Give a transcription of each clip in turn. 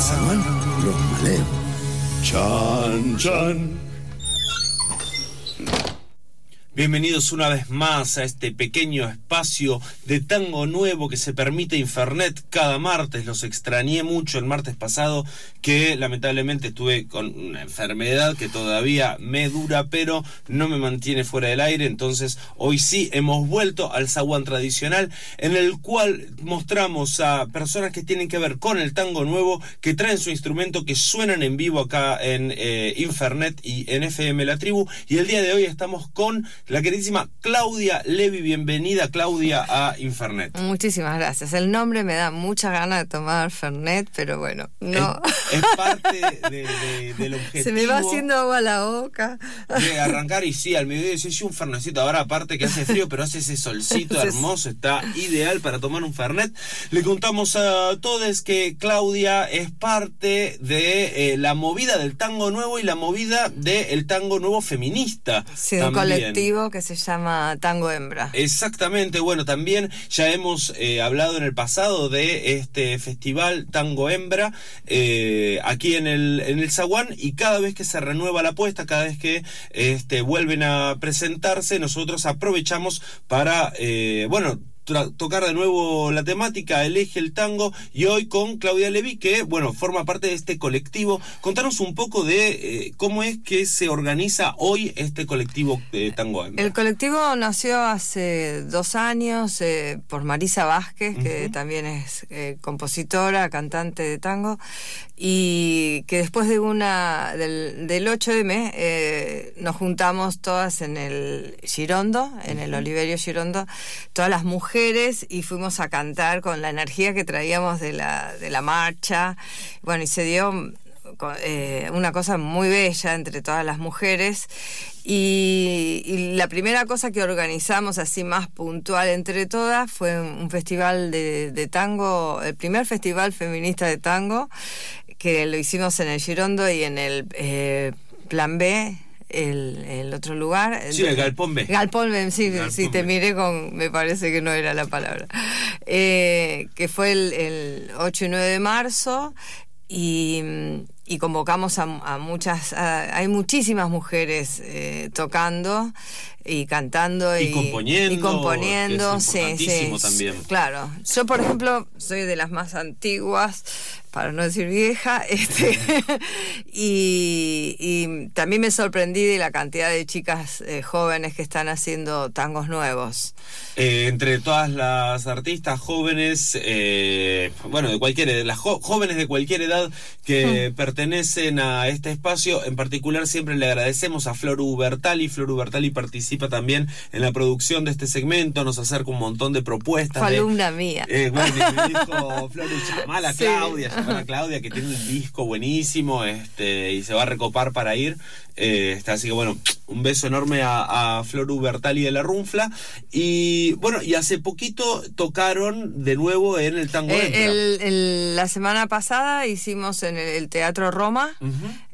zaguán. Y en el zaguán, los maleos. Chan, chan. Bienvenidos una vez más a este pequeño espacio de tango nuevo que se permite Infernet cada martes. Los extrañé mucho el martes pasado que lamentablemente estuve con una enfermedad que todavía me dura pero no me mantiene fuera del aire. Entonces hoy sí hemos vuelto al zaguán tradicional en el cual mostramos a personas que tienen que ver con el tango nuevo, que traen su instrumento, que suenan en vivo acá en eh, Infernet y en FM La Tribu. Y el día de hoy estamos con la queridísima Claudia Levi. Bienvenida, Claudia, a Infernet. Muchísimas gracias. El nombre me da mucha ganas de tomar Fernet, pero bueno, no. Es, parte del objetivo. Se me va haciendo agua la boca. De arrancar y sí, al mediodía sí, un Fernecito. Ahora, aparte que hace frío, pero hace ese solcito hermoso, está ideal para tomar un Fernet. Le contamos a todos que Claudia es parte de eh, la movida del tango nuevo y la movida del tango nuevo feminista. Sí, un colectivo que se llama Tango Hembra. Exactamente, bueno, también ya hemos eh, hablado en el pasado de este festival Tango Hembra eh, aquí en el, en el Zaguán y cada vez que se renueva la apuesta, cada vez que este, vuelven a presentarse, nosotros aprovechamos para, eh, bueno, tocar de nuevo la temática, el eje, el tango, y hoy con Claudia Levi, que, bueno, forma parte de este colectivo. Contanos un poco de eh, cómo es que se organiza hoy este colectivo de tango. El colectivo nació hace dos años eh, por Marisa Vázquez, que también es eh, compositora, cantante de tango, y que después de una del, del 8M nos juntamos todas en el Girondo, en el Oliverio Girondo, todas las mujeres y fuimos a cantar con la energía que traíamos de la, de la marcha. Bueno, y se dio eh, una cosa muy bella entre todas las mujeres. Y, la primera cosa que organizamos así más puntual entre todas fue un festival de, tango, el primer festival feminista de tango, que lo hicimos en el Girondo y en el eh, Plan B el, otro lugar. Sí, el Galpón B. Galpón B, sí, sí te miré con, me parece que no era la palabra. Eh, que fue el, el 8 y 9 de marzo y, y convocamos a, muchas, hay muchísimas mujeres eh, tocando y cantando y, componiendo, y componiendo sí, sí, también. claro yo por ejemplo soy de las más antiguas para no decir vieja, este, y, también me sorprendí de la cantidad de chicas eh, jóvenes que están haciendo tangos nuevos. Eh, entre todas las artistas jóvenes, eh, bueno, de cualquier las jóvenes de cualquier edad que hmm. pertenecen a este espacio, en particular siempre le agradecemos a Flor Ubertali. Flor Ubertali participa también en la producción de este segmento, nos acerca un montón de propuestas. Fue alumna mía. bueno, me dijo Claudia, Claudia, que tiene un disco buenísimo este, y se va a recopar para ir. Eh, así que bueno, un beso enorme a, a Flor Ubertali de la Runfla. Y bueno, y hace poquito tocaron de nuevo en el Tango eh, La semana pasada hicimos en el, Teatro Roma.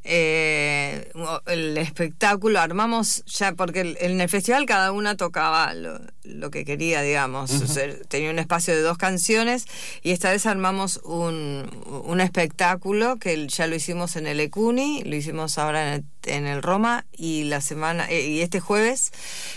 Eh, el espectáculo armamos ya, porque en el festival cada una tocaba lo, que quería, digamos. tenía un espacio de dos canciones y esta vez armamos un, un espectáculo que ya lo hicimos en el Ecuni, lo hicimos ahora en el, en el Roma y la semana eh, y este jueves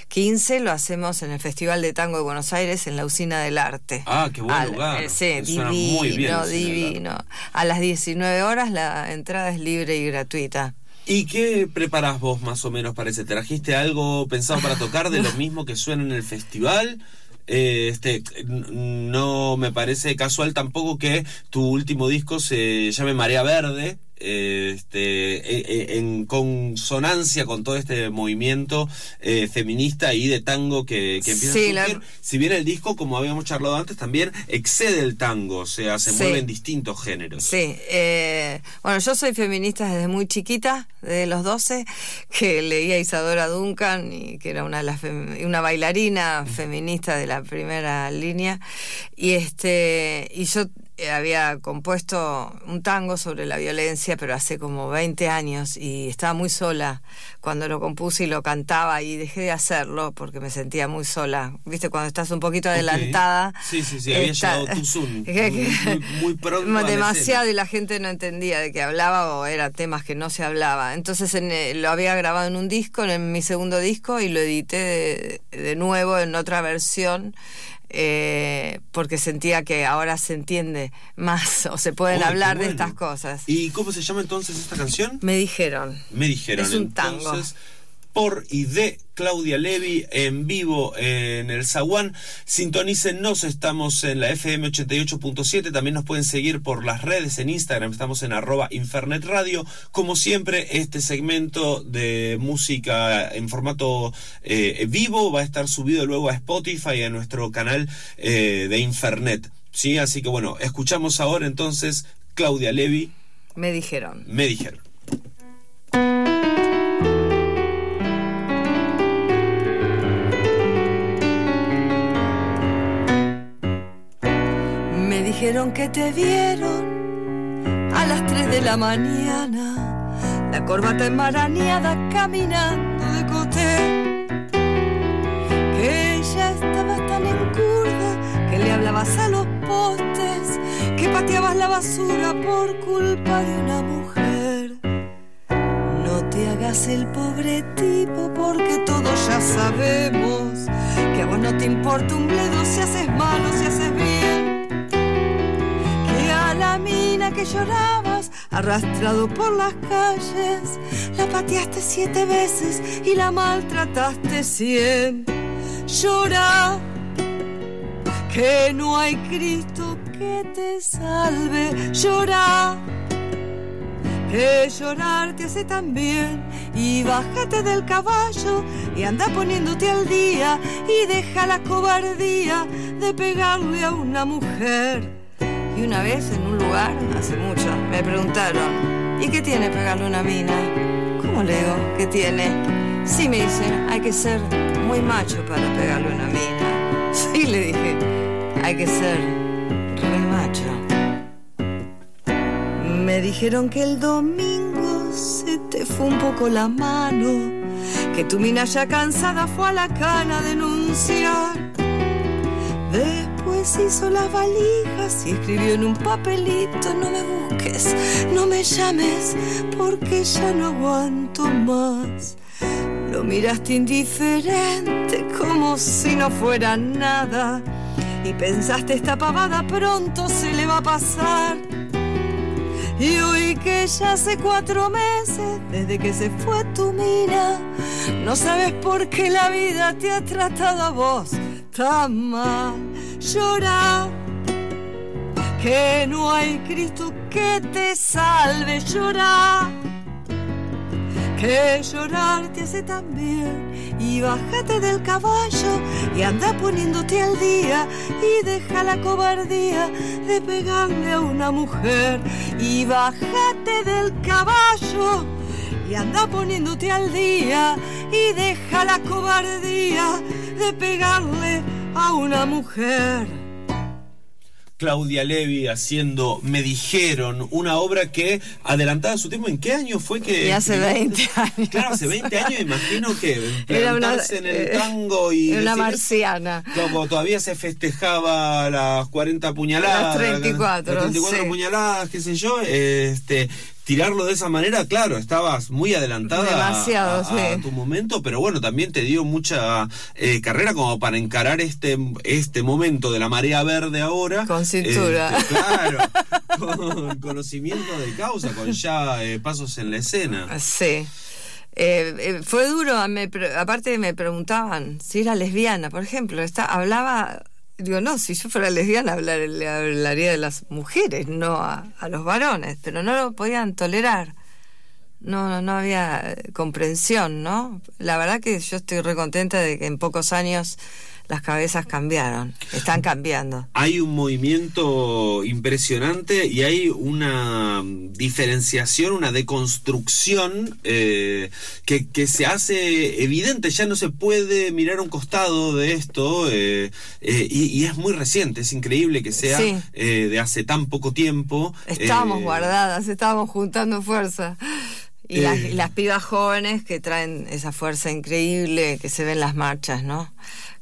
15 lo hacemos en el Festival de Tango de Buenos Aires en la Usina del Arte. Ah, qué buen lugar. Eh, sí, divino, divino. A las 19 horas la entrada es libre y gratuita. ¿Y qué preparas vos más o menos para ese? ¿Trajiste algo pensado para tocar de lo mismo que suena en el festival? Eh, este, no me parece casual tampoco que tu último disco se llame Marea Verde, este, eh, eh, en consonancia con todo este movimiento eh, feminista y de tango que, que empieza Sí, a la- surgir. Si bien el disco, como habíamos charlado antes, también excede el tango, o sea, se Sí. mueve en distintos géneros. Sí, eh, bueno, yo soy feminista desde muy chiquita, desde los 12, que leía a Isadora Duncan, y que era una, de las una bailarina feminista de la primera línea, y, este, y yo había compuesto un tango sobre la violencia, pero hace como 20 años, y estaba muy sola cuando lo compuse y lo cantaba, y dejé de hacerlo porque me sentía muy sola. Viste, cuando estás un poquito adelantada. Sí, sí, sí, había está- llegado soon, que- muy- muy- pronto Demasiado y la gente no entendía de qué hablaba o eran temas que no se hablaba. Entonces en, eh, lo había grabado en un disco, en mi segundo disco, y lo edité de, de nuevo en otra versión. Eh, porque sentía que ahora se entiende más o se pueden hablar de estas cosas. ¿Y cómo se llama entonces esta canción? Me dijeron. Me dijeron. Es un tango. Por y de Claudia Levi en vivo en el Zaguán. Sintonícennos, estamos en la FM 88.7. También nos pueden seguir por las redes en Instagram. Estamos en arroba Infernet Radio. Como siempre, este segmento de música en formato eh, vivo va a estar subido luego a Spotify y a nuestro canal eh, de Infernet. ¿Sí? Así que bueno, escuchamos ahora entonces Claudia Levi. Me dijeron. Me dijeron. Que te vieron a las 3 de la mañana, la corbata enmarañada caminando de coté. Que ella estaba tan encurda que le hablabas a los postes, que pateabas la basura por culpa de una mujer. No te hagas el pobre tipo porque todos ya sabemos que a vos no te importa un bledo si haces mal o si haces bien. Que llorabas arrastrado por las calles la pateaste siete veces y la maltrataste cien. Llora que no hay Cristo que te salve. Llora que llorar te hace tan bien y bájate del caballo y anda poniéndote al día y deja la cobardía de pegarle a una mujer. Y una vez en un lugar, hace mucho, me preguntaron, ¿y qué tiene pegarle una mina? ¿Cómo le digo? ¿Qué tiene? Sí, me dicen, hay que ser muy macho para pegarle una mina. Sí, le dije, hay que ser re macho. Me dijeron que el domingo se te fue un poco la mano, que tu mina ya cansada fue a la cana a denunciar. Después hizo las valijas y escribió en un papelito, no me busques, no me llames, porque ya no aguanto más. Lo miraste indiferente, como si no fuera nada, y pensaste esta pavada pronto se le va a pasar. Y hoy que ya hace cuatro meses desde que se fue tu mina, no sabes por qué la vida te ha tratado a vos tan mal. Llora, que no hay Cristo que te salve. Llora, que llorar te hace tan bien. Y bájate del caballo y anda poniéndote al día y deja la cobardía de pegarle a una mujer. Y bájate del caballo y anda poniéndote al día y deja la cobardía de pegarle a una mujer. Claudia Levi haciendo Me Dijeron, una obra que adelantada a su tiempo. ¿En qué año fue que.? Y hace escribiste? 20 años. Claro, hace 20 años, imagino que Era una, en el eh, tango y. una decir- marciana. Como todavía se festejaba las 40 puñaladas. Las 34, las 34 sí. puñaladas, qué sé yo. Este, tirarlo de esa manera, claro, estabas muy adelantada Demasiado, a, a sí. tu momento, pero bueno, también te dio mucha eh, carrera como para encarar este, este momento de la marea verde ahora. Con cintura. Este, claro, con conocimiento de causa, con ya eh, pasos en la escena. Sí. Eh, eh, fue duro, me aparte me preguntaban si era lesbiana, por ejemplo, está, hablaba Digo, no, si yo fuera lesbiana le hablaría de las mujeres, no a, a los varones, pero no lo podían tolerar. No, no, no había eh, comprensión, ¿no? La verdad que yo estoy recontenta de que en pocos años las cabezas cambiaron, están cambiando. Hay un movimiento impresionante y hay una diferenciación, una deconstrucción eh, que, que, se hace evidente, ya no se puede mirar un costado de esto eh, eh, y, y, es muy reciente, es increíble que sea sí. de hace tan poco tiempo. Estábamos guardadas, estábamos juntando fuerza. Y, las, las pibas jóvenes que traen esa fuerza increíble que se ve en las marchas, ¿no?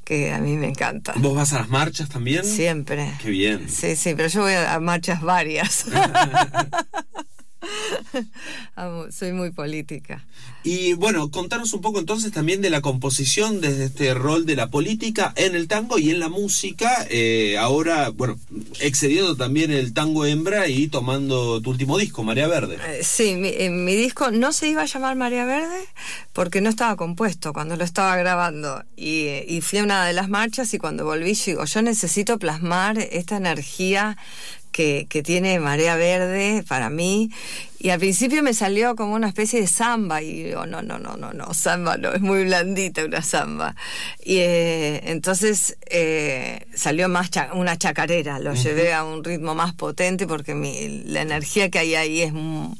Que a mí me encanta. ¿Vos vas a las marchas también? Siempre. Qué bien. Sí, sí, pero yo voy a, marchas varias. Soy muy política. Y bueno, contanos un poco entonces también de la composición desde este rol de la política en el tango y en la música. Eh, ahora, bueno, excediendo también el tango hembra y tomando tu último disco, Marea Verde. Eh, sí, mi, eh, mi, disco no se iba a llamar Marea Verde porque no estaba compuesto cuando lo estaba grabando. Y, y fui a una de las marchas y cuando volví, digo, yo necesito plasmar esta energía que, que, tiene Marea Verde para mí. Y al principio me salió como una especie de samba. Y digo, no, no, no, no, no, samba no, es muy blandita una samba. Y eh, entonces eh, salió más cha una chacarera. Lo uh -huh. llevé a un ritmo más potente porque mi, la energía que hay ahí es muy,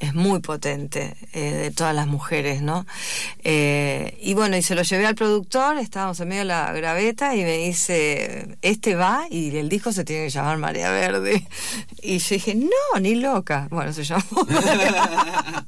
es muy potente eh, de todas las mujeres, ¿no? Eh, y bueno, y se lo llevé al productor, estábamos en medio de la graveta y me dice, este va y el disco se tiene que llamar Marea Verde. Y yo dije, no, ni loca. Bueno, se llamó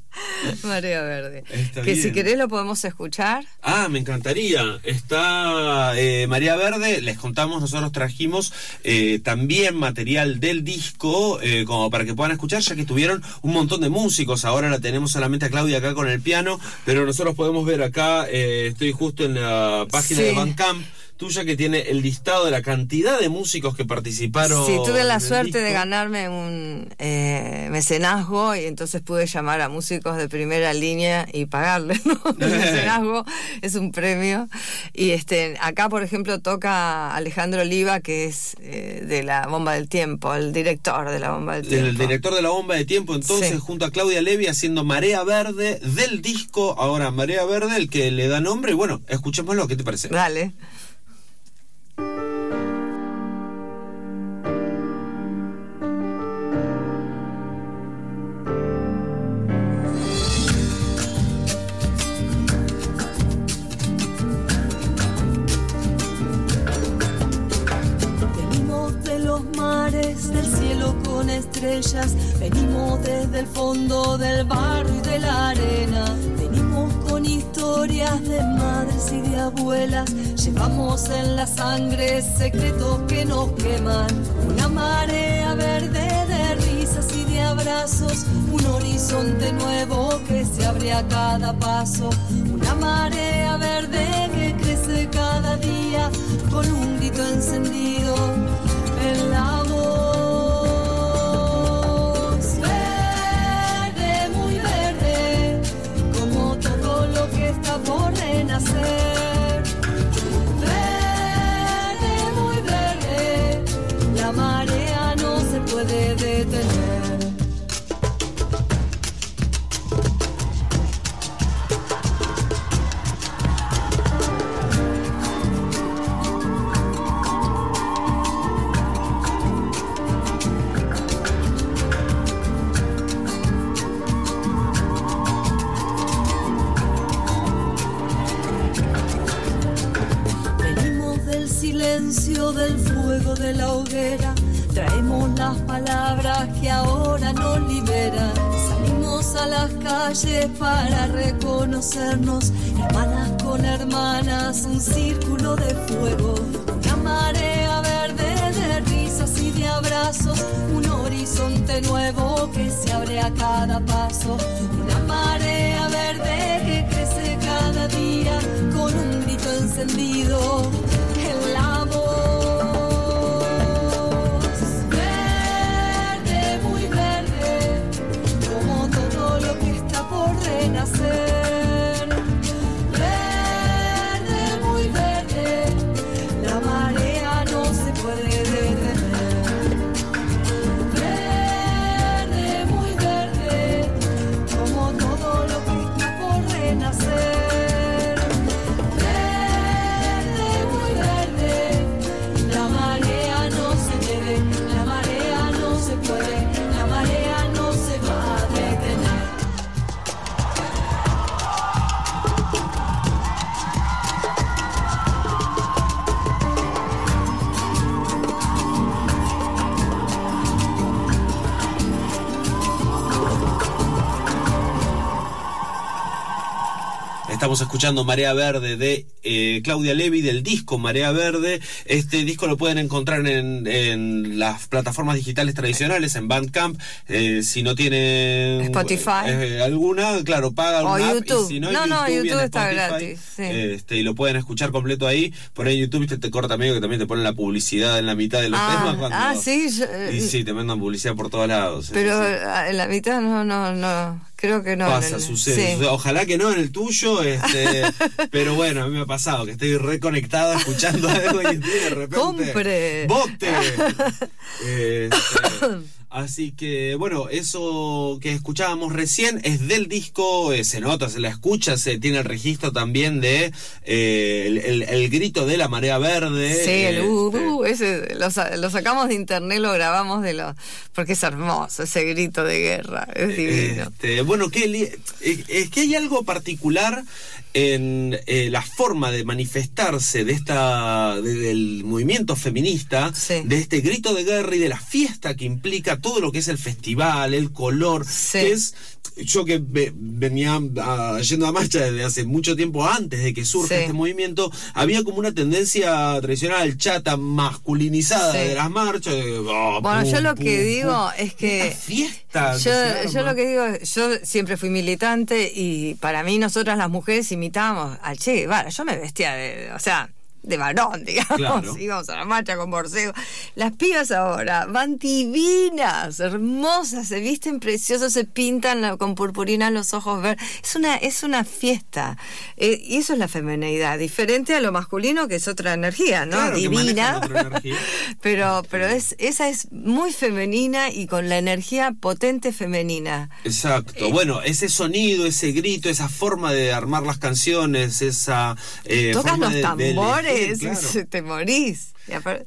Marea Verde. Está que bien. si querés lo podemos escuchar. Ah, me encantaría. Está eh, Marea Verde, les contamos, nosotros trajimos eh, también material del disco, eh, como para que puedan escuchar, ya que tuvieron un montón de músicos. Ahora la tenemos solamente a Claudia acá con el piano, pero nosotros podemos ver acá, eh, estoy justo en la página Sí. de Bandcamp tuya que tiene el listado de la cantidad de músicos que participaron. Sí, tuve la suerte de ganarme un eh, mecenazgo y entonces pude llamar a músicos de primera línea y pagarles, ¿no? El mecenazgo es un premio. Y este acá, por ejemplo, toca Alejandro Oliva, que es eh, de la Bomba del Tiempo, el director de la Bomba del Tiempo. El director de la bomba de tiempo, entonces, Sí. junto a Claudia Levi haciendo Marea Verde del disco, ahora Marea Verde, el que le da nombre. Y bueno, escuchémoslo, ¿qué te parece? Dale. Venimos desde el fondo del barro y de la arena, venimos con historias de madres y de abuelas, llevamos en la sangre secretos que nos queman, una marea verde de risas y de abrazos, un horizonte nuevo que se abre a cada paso, una marea verde que crece cada día con un grito encendido las calles para reconocernos. Hermanas con hermanas, un círculo de fuego. Una marea verde de risas y de abrazos. Un horizonte nuevo que se abre a cada paso. Una marea verde que crece cada día con un grito encendido Estamos escuchando Marea Verde de eh, Claudia Levi del disco Marea Verde. Este disco lo pueden encontrar en, en las plataformas digitales tradicionales, en Bandcamp. Eh, si no tienen Spotify. eh, alguna, claro, pagan O una app, YouTube. Y si no, No, YouTube, está Spotify, gratis, sí. Este, y lo pueden escuchar completo ahí. Por ahí en YouTube te, te corta medio que también te ponen la publicidad en la mitad de los Ah, temas. Cuando, ah, sí, yo- y sí, te mandan publicidad por todos lados. Pero sí. eh, en la mitad no, no, no. Creo que no. Pasa, en el- sucede, sí. sucede. Ojalá que no en el tuyo, este, pero bueno, a mí me ha pasado que estoy reconectado escuchando algo y de repente. Compre. ¡Bote! Este, así que, bueno, eso que escuchábamos recién es del disco, eh, se nota, se la escucha, se tiene el registro también de eh, el, el- el grito de la marea verde. Sí, el este, uh, uh, ese lo, sa- lo sacamos de internet, lo grabamos de lo porque es hermoso ese grito de guerra, es divino. Este, bueno, que es que hay algo particular en eh, la forma de manifestarse de esta de- del movimiento feminista, Sí. de este grito de guerra y de la fiesta que implica todo lo que es el festival, el color, Sí. que es yo que ve- venía yendo a marcha desde hace mucho tiempo antes de que surja Sí. este movimiento, había como una tendencia tradicional chata masculinizada Sí. de las marchas. de, ah, Bueno, yo pum, lo que pum, digo es que Esta fiesta Yo, yo lo que digo, yo siempre fui militante y para mí nosotras las mujeres imitábamos al Che Guevara. Yo me vestía de, o sea, de varón, digamos. Claro. Íbamos a la marcha con borseo. Las pibas ahora van divinas, hermosas, se visten preciosas, se pintan con purpurina los ojos verdes. Es una, es una fiesta. Eh, y eso es la feminidad, diferente a lo masculino que es otra energía, ¿no? Claro, Divina. otra energía. pero, pero es, esa es muy femenina y con la energía potente femenina. Exacto. Bueno, ese sonido, ese grito, esa forma de armar las canciones, esa eh, Tocas forma los de- de claro. te morís. Y apar-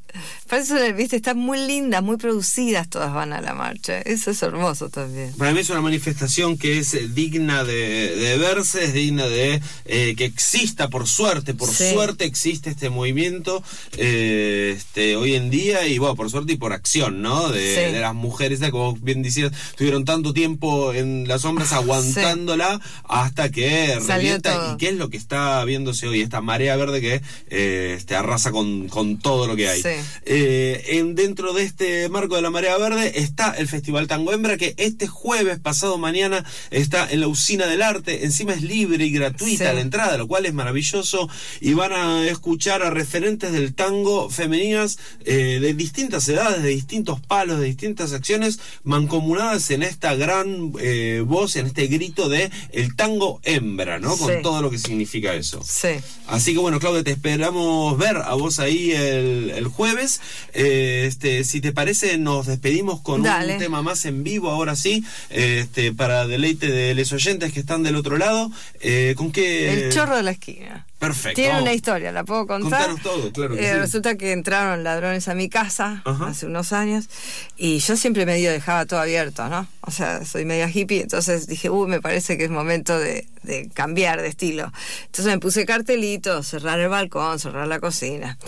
Por eso, viste, están muy lindas, muy producidas, todas van a la marcha. Eso es hermoso también. Para mí es una manifestación que es eh, digna de, de verse, es digna de eh, que exista, por suerte, por Sí. suerte existe este movimiento eh, este, hoy en día y bueno, por suerte y por acción, ¿no? De, Sí. de las mujeres, como bien decías, tuvieron tanto tiempo en las sombras aguantándola hasta que revienta y qué es lo que está viéndose hoy, esta marea verde que eh, este, arrasa con, con todo lo que hay. Sí. Eh, en, dentro de este marco de la marea verde está el Festival Tango Hembra que este jueves, pasado mañana, está en la Usina del Arte. Encima es libre y gratuita Sí. la entrada, lo cual es maravilloso. Y van a escuchar a referentes del tango femeninas eh, de distintas edades, de distintos palos, de distintas acciones, mancomunadas en esta gran eh, voz, en este grito de el tango hembra, ¿no? Con todo lo que significa eso. Sí. Así que bueno, Claudia, te esperamos ver a vos ahí el, el jueves. Eh, este, si te parece, nos despedimos con Dale. un tema más en vivo, ahora sí, este, para deleite de los oyentes que están del otro lado. Eh, ¿Con qué? El chorro de la esquina. Perfecto. Tiene una historia, ¿la puedo contar? Contanos todo, claro que Eh, sí. Resulta que entraron ladrones a mi casa Ajá. hace unos años y yo siempre medio dejaba todo abierto, ¿no? O sea, soy media hippie, entonces dije, uy, me parece que es momento de, de cambiar de estilo. Entonces me puse cartelitos, cerrar el balcón, cerrar la cocina.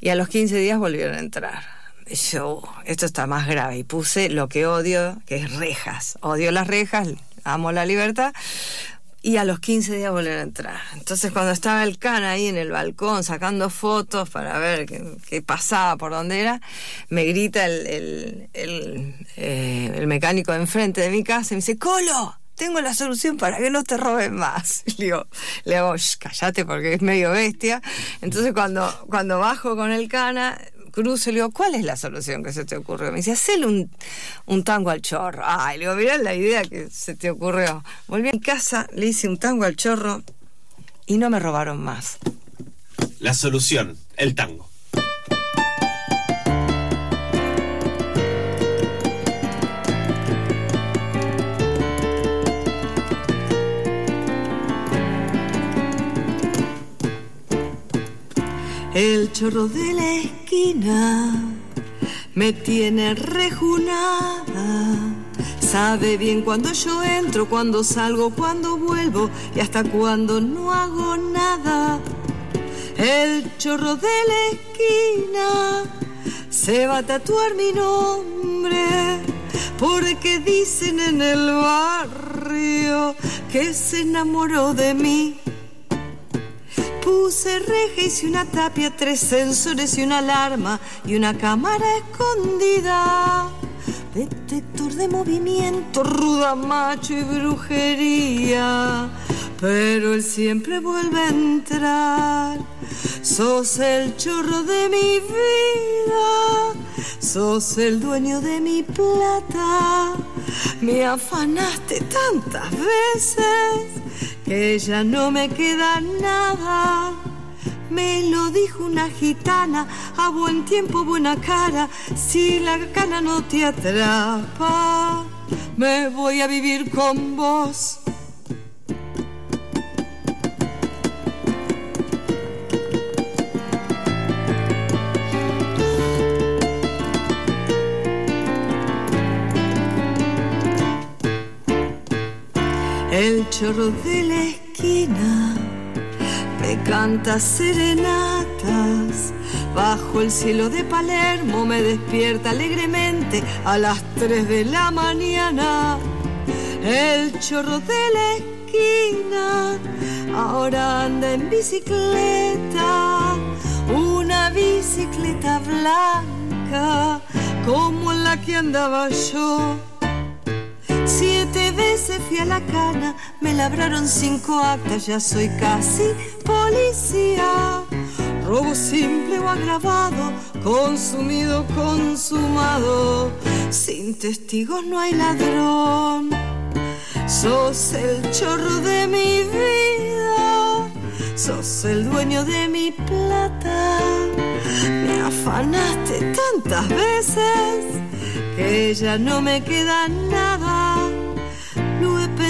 Y a los 15 días volvieron a entrar. Y yo, "Uh, esto está más grave. Y puse lo que odio, que es rejas. Odio las rejas, amo la libertad. Y a los 15 días volvieron a entrar. Entonces cuando estaba el can ahí en el balcón sacando fotos para ver qué, qué pasaba, por dónde era, me grita el, el, el, eh, el mecánico de enfrente de mi casa y me dice, Colo, tengo la solución para que no te roben más. Le digo, le hago, "Shh, cállate porque es medio bestia. Entonces cuando, cuando bajo con el cana, cruzo le digo, ¿cuál es la solución que se te ocurrió? Me dice, hacele un, un tango al chorro. Ay, le digo, mirá la idea que se te ocurrió. Volví a mi casa, le hice un tango al chorro y no me robaron más. La solución, el tango. El chorro de la esquina me tiene rejunada. Sabe bien cuando yo entro, cuando salgo, cuando vuelvo y hasta cuando no hago nada. El chorro de la esquina se va a tatuar mi nombre porque dicen en el barrio que se enamoró de mí Puse reja, hice una tapia, tres sensores y una alarma y una cámara escondida. Detector de movimiento, ruda, macho y brujería. Pero él siempre vuelve a entrar. Sos el chorro de mi vida, sos el dueño de mi plata. Me afanaste tantas veces que ya no me queda nada. Me lo dijo una gitana, a buen tiempo, buena cara, si la cana no te atrapa, me voy a vivir con vos. El chorro de la esquina me canta serenatas. Bajo el cielo de Palermo me despierta alegremente a las 3 de la mañana. El chorro de la esquina ahora anda en bicicleta. Una bicicleta blanca como la que andaba yo. Fui a la cana, me labraron cinco actas, ya soy casi policía. Robo simple o agravado, consumido, consumado. Sin testigos no hay ladrón. Sos el chorro de mi vida, sos el dueño de mi plata. Me afanaste tantas veces que ya no me queda nada.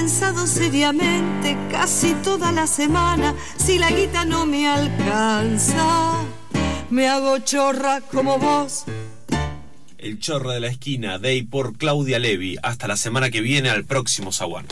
Pensado seriamente casi toda la semana. Si la guita no me alcanza, me hago chorra como vos. El chorro de la esquina, de por Claudia Levi. Hasta la semana que viene, al próximo Zaguán.